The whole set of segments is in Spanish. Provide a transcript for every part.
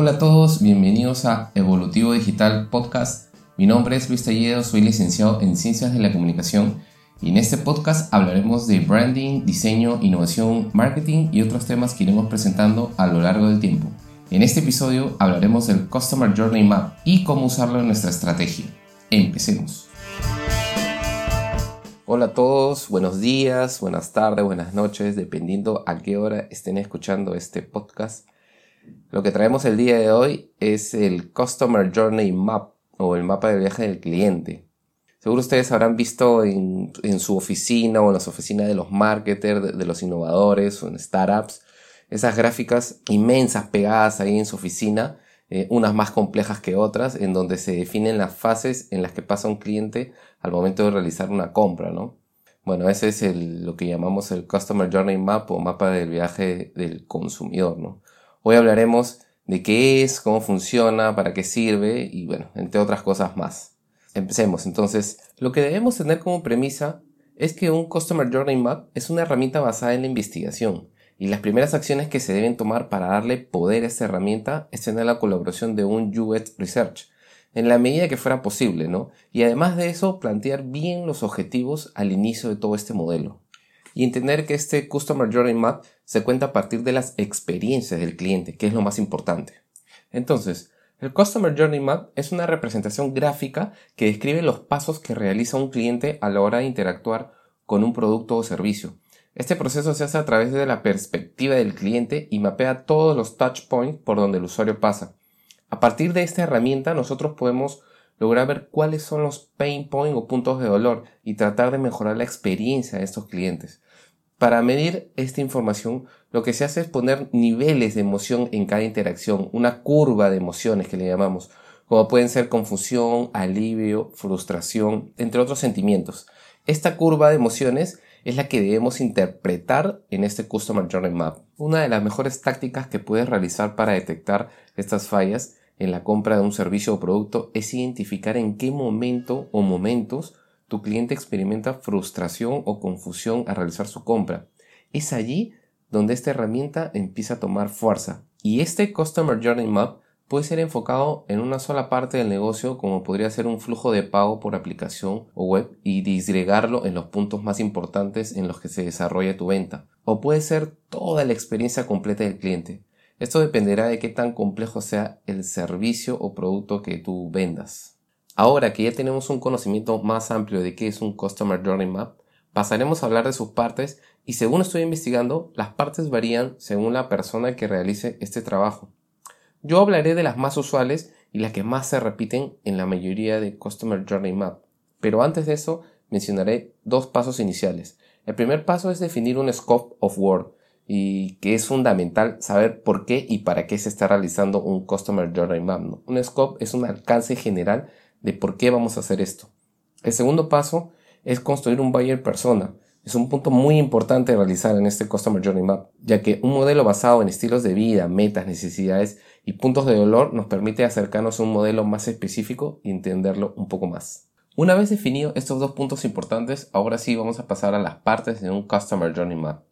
Hola a todos, bienvenidos a Evolutivo Digital Podcast. Mi nombre es Luis Talledo, soy licenciado en Ciencias de la Comunicación y en este podcast hablaremos de branding, diseño, innovación, marketing y otros temas que iremos presentando a lo largo del tiempo. En este episodio hablaremos del Customer Journey Map y cómo usarlo en nuestra estrategia. Empecemos. Hola a todos, buenos días, buenas tardes, buenas noches, dependiendo a qué hora estén escuchando este podcast. Lo que traemos el día de hoy es el Customer Journey Map o el mapa de viaje del cliente. Seguro ustedes habrán visto en, su oficina o en las oficinas de los marketers, de, los innovadores o en startups, esas gráficas inmensas pegadas ahí en su oficina, eh, unas más complejas que otras, en donde se definen las fases en las que pasa un cliente al momento de realizar una compra, ¿no? Bueno, ese es lo que llamamos el Customer Journey Map o mapa del viaje del consumidor, ¿no? Hoy hablaremos de qué es, cómo funciona, para qué sirve y bueno, entre otras cosas más. Empecemos entonces. Lo que debemos tener como premisa es que un Customer Journey Map es una herramienta basada en la investigación y las primeras acciones que se deben tomar para darle poder a esta herramienta es tener la colaboración de un UX Research en la medida que fuera posible, ¿no? Y además de eso, plantear bien los objetivos al inicio de todo este modelo y entender que este Customer Journey Map se cuenta a partir de las experiencias del cliente, que es lo más importante. Entonces, el Customer Journey Map es una representación gráfica que describe los pasos que realiza un cliente a la hora de interactuar con un producto o servicio. Este proceso se hace a través de la perspectiva del cliente y mapea todos los touch points por donde el usuario pasa. A partir de esta herramienta nosotros podemos lograr ver cuáles son los pain points o puntos de dolor y tratar de mejorar la experiencia de estos clientes. Para medir esta información, lo que se hace es poner niveles de emoción en cada interacción, una curva de emociones que le llamamos, como pueden ser confusión, alivio, frustración, entre otros sentimientos. Esta curva de emociones es la que debemos interpretar en este Customer Journey Map. Una de las mejores tácticas que puedes realizar para detectar estas fallas en la compra de un servicio o producto es identificar en qué momento o momentos tu cliente experimenta frustración o confusión al realizar su compra. Es allí donde esta herramienta empieza a tomar fuerza. Y este Customer Journey Map puede ser enfocado en una sola parte del negocio como podría ser un flujo de pago por aplicación o web y disgregarlo en los puntos más importantes en los que se desarrolla tu venta. O puede ser toda la experiencia completa del cliente. Esto dependerá de qué tan complejo sea el servicio o producto que tú vendas. Ahora que ya tenemos un conocimiento más amplio de qué es un Customer Journey Map, pasaremos a hablar de sus partes y según estoy investigando, las partes varían según la persona que realice este trabajo. Yo hablaré de las más usuales y las que más se repiten en la mayoría de Customer Journey Map, pero antes de eso mencionaré dos pasos iniciales. El primer paso es definir un scope of work y que es fundamental saber por qué y para qué se está realizando un Customer Journey Map. Un scope es un alcance general de por qué vamos a hacer esto. El segundo paso es construir un buyer persona. Es un punto muy importante realizar en este Customer Journey Map, ya que un modelo basado en estilos de vida, metas, necesidades y puntos de dolor nos permite acercarnos a un modelo más específico y entenderlo un poco más. Una vez definido estos dos puntos importantes, ahora sí vamos a pasar a las partes de un Customer Journey Map.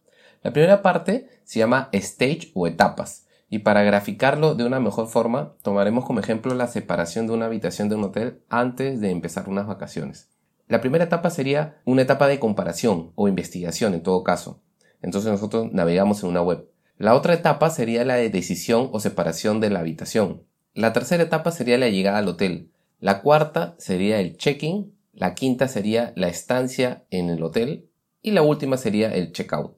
La primera parte se llama Stage o etapas. Y para graficarlo de una mejor forma, tomaremos como ejemplo la separación de una habitación de un hotel antes de empezar unas vacaciones. La primera etapa sería una etapa de comparación o investigación en todo caso. Entonces nosotros navegamos en una web. La otra etapa sería la de decisión o separación de la habitación. La tercera etapa sería la llegada al hotel. La cuarta sería el check-in. La quinta sería la estancia en el hotel. Y la última sería el check-out.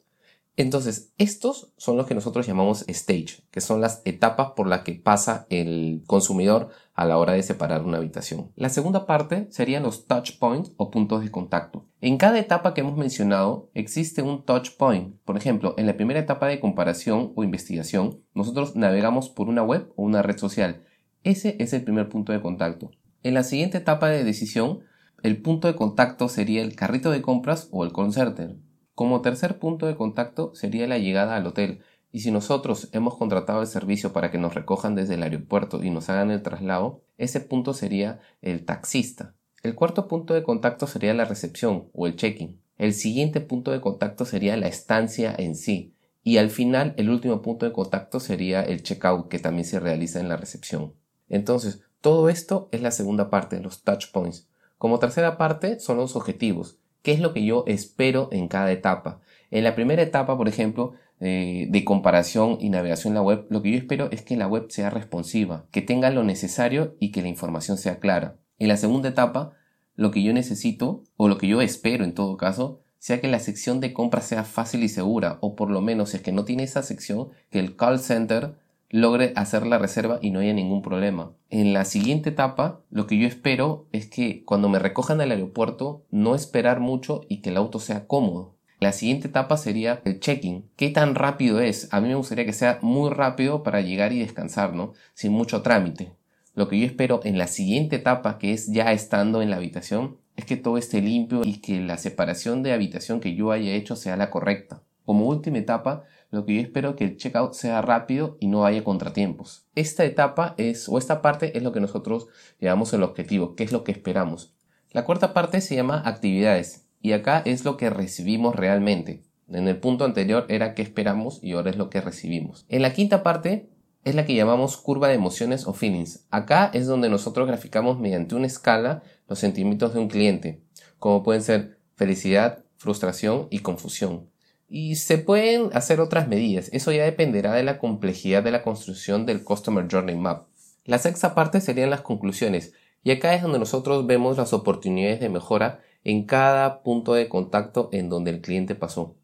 Entonces, estos son los que nosotros llamamos stage, que son las etapas por las que pasa el consumidor a la hora de separar una habitación. La segunda parte serían los touch points o puntos de contacto. En cada etapa que hemos mencionado existe un touch point. Por ejemplo, en la primera etapa de comparación o investigación, nosotros navegamos por una web o una red social. Ese es el primer punto de contacto. En la siguiente etapa de decisión, el punto de contacto sería el carrito de compras o el concerter. Como tercer punto de contacto sería la llegada al hotel, y si nosotros hemos contratado el servicio para que nos recojan desde el aeropuerto y nos hagan el traslado, ese punto sería el taxista. El cuarto punto de contacto sería la recepción o el check-in. El siguiente punto de contacto sería la estancia en sí. Y al final, el último punto de contacto sería el checkout que también se realiza en la recepción. Entonces, todo esto es la segunda parte, los touch points. Como tercera parte son los objetivos. ¿Qué es lo que yo espero en cada etapa? En la primera etapa, por ejemplo, eh, de comparación y navegación en la web, lo que yo espero es que la web sea responsiva, que tenga lo necesario y que la información sea clara. En la segunda etapa, lo que yo necesito, o lo que yo espero en todo caso, sea que la sección de compra sea fácil y segura, o por lo menos si es que no tiene esa sección, que el call center logre hacer la reserva y no haya ningún problema. En la siguiente etapa, lo que yo espero es que cuando me recojan al aeropuerto, no esperar mucho y que el auto sea cómodo. La siguiente etapa sería el check-in. ¿Qué tan rápido es? A mí me gustaría que sea muy rápido para llegar y descansar, ¿no? Sin mucho trámite. Lo que yo espero en la siguiente etapa, que es ya estando en la habitación, es que todo esté limpio y que la separación de habitación que yo haya hecho sea la correcta. Como última etapa, lo que yo espero que el checkout sea rápido y no haya contratiempos. Esta etapa es, o esta parte es lo que nosotros llamamos el objetivo, que es lo que esperamos. La cuarta parte se llama actividades y acá es lo que recibimos realmente. En el punto anterior era qué esperamos y ahora es lo que recibimos. En la quinta parte es la que llamamos curva de emociones o feelings. Acá es donde nosotros graficamos mediante una escala los sentimientos de un cliente, como pueden ser felicidad, frustración y confusión. Y se pueden hacer otras medidas, eso ya dependerá de la complejidad de la construcción del Customer Journey Map. La sexta parte serían las conclusiones, y acá es donde nosotros vemos las oportunidades de mejora en cada punto de contacto en donde el cliente pasó.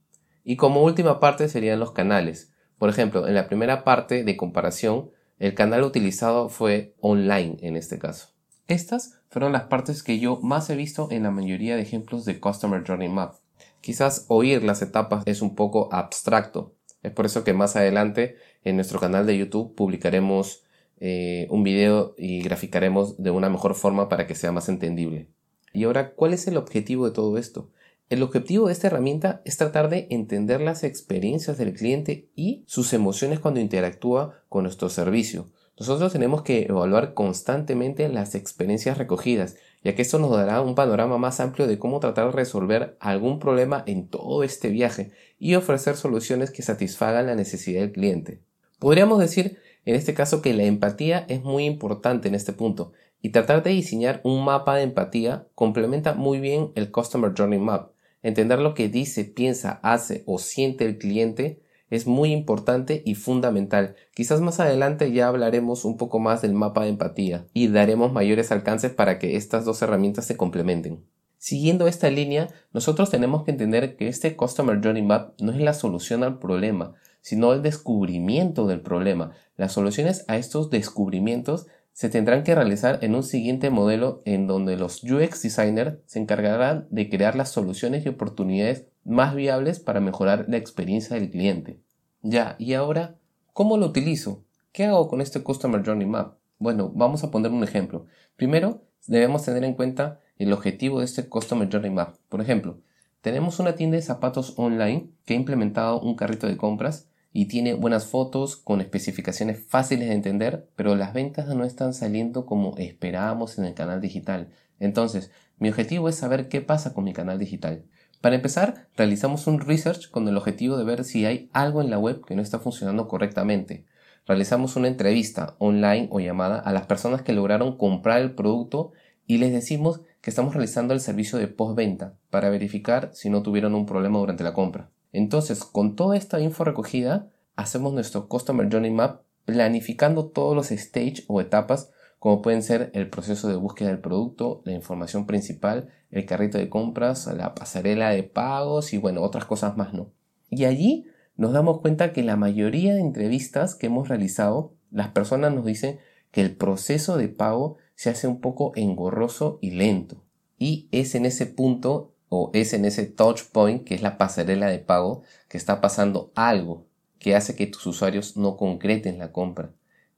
Y como última parte serían los canales. Por ejemplo, en la primera parte de comparación, el canal utilizado fue online en este caso. Estas fueron las partes que yo más he visto en la mayoría de ejemplos de Customer Journey Map. Quizás oír las etapas es un poco abstracto. Es por eso que más adelante en nuestro canal de YouTube publicaremos eh, un video y graficaremos de una mejor forma para que sea más entendible. Y ahora, ¿cuál es el objetivo de todo esto? El objetivo de esta herramienta es tratar de entender las experiencias del cliente y sus emociones cuando interactúa con nuestro servicio. Nosotros tenemos que evaluar constantemente las experiencias recogidas ya que esto nos dará un panorama más amplio de cómo tratar de resolver algún problema en todo este viaje y ofrecer soluciones que satisfagan la necesidad del cliente. Podríamos decir en este caso que la empatía es muy importante en este punto y tratar de diseñar un mapa de empatía complementa muy bien el Customer Journey Map. Entender lo que dice, piensa, hace o siente el cliente es muy importante y fundamental. Quizás más adelante ya hablaremos un poco más del mapa de empatía y daremos mayores alcances para que estas dos herramientas se complementen. Siguiendo esta línea, nosotros tenemos que entender que este Customer Journey Map no es la solución al problema, sino el descubrimiento del problema. Las soluciones a estos descubrimientos se tendrán que realizar en un siguiente modelo en donde los UX designers se encargarán de crear las soluciones y oportunidades más viables para mejorar la experiencia del cliente. Ya, y ahora, ¿cómo lo utilizo? ¿Qué hago con este Customer Journey Map? Bueno, vamos a poner un ejemplo. Primero, debemos tener en cuenta el objetivo de este Customer Journey Map. Por ejemplo, tenemos una tienda de zapatos online que ha implementado un carrito de compras y tiene buenas fotos con especificaciones fáciles de entender, pero las ventas no están saliendo como esperábamos en el canal digital. Entonces, mi objetivo es saber qué pasa con mi canal digital. Para empezar, realizamos un research con el objetivo de ver si hay algo en la web que no está funcionando correctamente. Realizamos una entrevista online o llamada a las personas que lograron comprar el producto y les decimos que estamos realizando el servicio de postventa para verificar si no tuvieron un problema durante la compra. Entonces, con toda esta info recogida, hacemos nuestro Customer Journey Map planificando todos los stage o etapas como pueden ser el proceso de búsqueda del producto, la información principal, el carrito de compras, la pasarela de pagos y bueno, otras cosas más, ¿no? Y allí nos damos cuenta que la mayoría de entrevistas que hemos realizado, las personas nos dicen que el proceso de pago se hace un poco engorroso y lento. Y es en ese punto o es en ese touch point, que es la pasarela de pago, que está pasando algo que hace que tus usuarios no concreten la compra.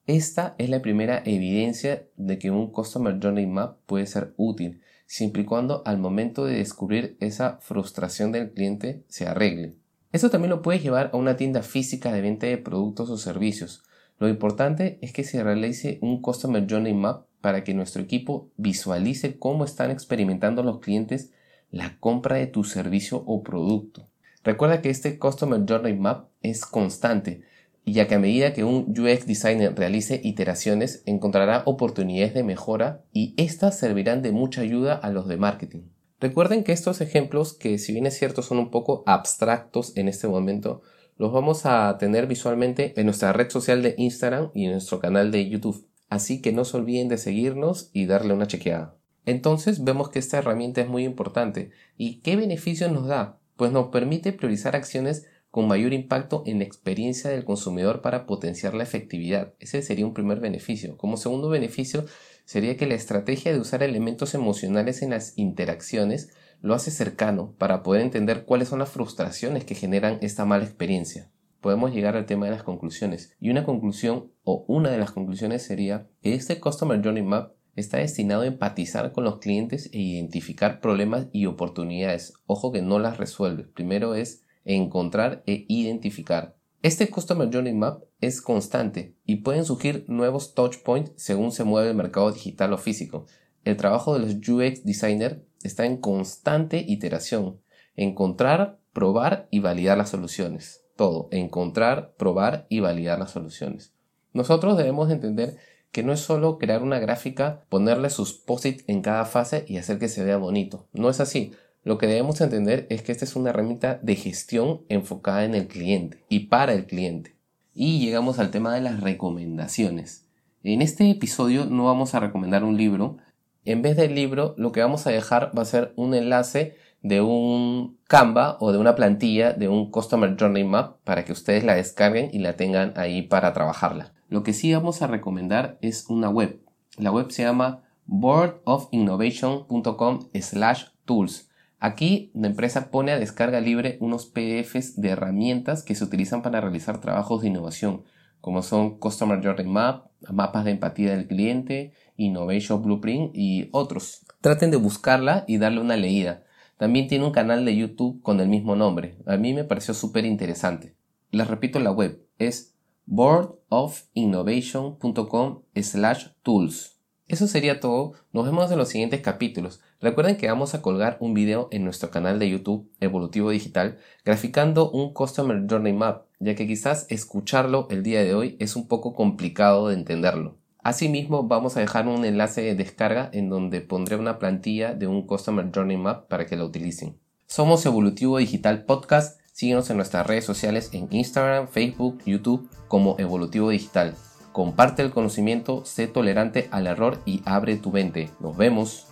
Esta es la primera evidencia de que un Customer Journey Map puede ser útil, siempre y cuando al momento de descubrir esa frustración del cliente se arregle. Esto también lo puedes llevar a una tienda física de venta de productos o servicios. Lo importante es que se realice un Customer Journey Map para que nuestro equipo visualice cómo están experimentando los clientes la compra de tu servicio o producto. Recuerda que este Customer Journey Map es constante, ya que a medida que un UX designer realice iteraciones, encontrará oportunidades de mejora y estas servirán de mucha ayuda a los de marketing. Recuerden que estos ejemplos, que si bien es cierto son un poco abstractos en este momento, los vamos a tener visualmente en nuestra red social de Instagram y en nuestro canal de YouTube. Así que no se olviden de seguirnos y darle una chequeada. Entonces vemos que esta herramienta es muy importante. ¿Y qué beneficios nos da? Pues nos permite priorizar acciones con mayor impacto en la experiencia del consumidor para potenciar la efectividad. Ese sería un primer beneficio. Como segundo beneficio sería que la estrategia de usar elementos emocionales en las interacciones lo hace cercano para poder entender cuáles son las frustraciones que generan esta mala experiencia. Podemos llegar al tema de las conclusiones. Y una conclusión o una de las conclusiones sería que este Customer Journey Map está destinado a empatizar con los clientes e identificar problemas y oportunidades. Ojo que no las resuelve. Primero es encontrar e identificar. Este Customer Journey Map es constante y pueden surgir nuevos touchpoints según se mueve el mercado digital o físico. El trabajo de los UX Designer está en constante iteración. Encontrar, probar y validar las soluciones. Todo. Encontrar, probar y validar las soluciones. Nosotros debemos entender que no es solo crear una gráfica, ponerle sus posits en cada fase y hacer que se vea bonito. No es así. Lo que debemos entender es que esta es una herramienta de gestión enfocada en el cliente y para el cliente. Y llegamos al tema de las recomendaciones. En este episodio no vamos a recomendar un libro, en vez del libro, lo que vamos a dejar va a ser un enlace de un Canva o de una plantilla de un Customer Journey Map para que ustedes la descarguen y la tengan ahí para trabajarla. Lo que sí vamos a recomendar es una web. La web se llama boardofinnovation.com slash tools. Aquí la empresa pone a descarga libre unos PDFs de herramientas que se utilizan para realizar trabajos de innovación, como son Customer Journey Map, mapas de empatía del cliente, Innovation Blueprint y otros. Traten de buscarla y darle una leída. También tiene un canal de YouTube con el mismo nombre. A mí me pareció súper interesante. Les repito la web. Es boardofinnovation.com slash tools. Eso sería todo. Nos vemos en los siguientes capítulos. Recuerden que vamos a colgar un video en nuestro canal de YouTube Evolutivo Digital graficando un Customer Journey Map, ya que quizás escucharlo el día de hoy es un poco complicado de entenderlo. Asimismo, vamos a dejar un enlace de descarga en donde pondré una plantilla de un Customer Journey Map para que la utilicen. Somos Evolutivo Digital Podcast. Síguenos en nuestras redes sociales en Instagram, Facebook, YouTube como Evolutivo Digital. Comparte el conocimiento, sé tolerante al error y abre tu mente. Nos vemos.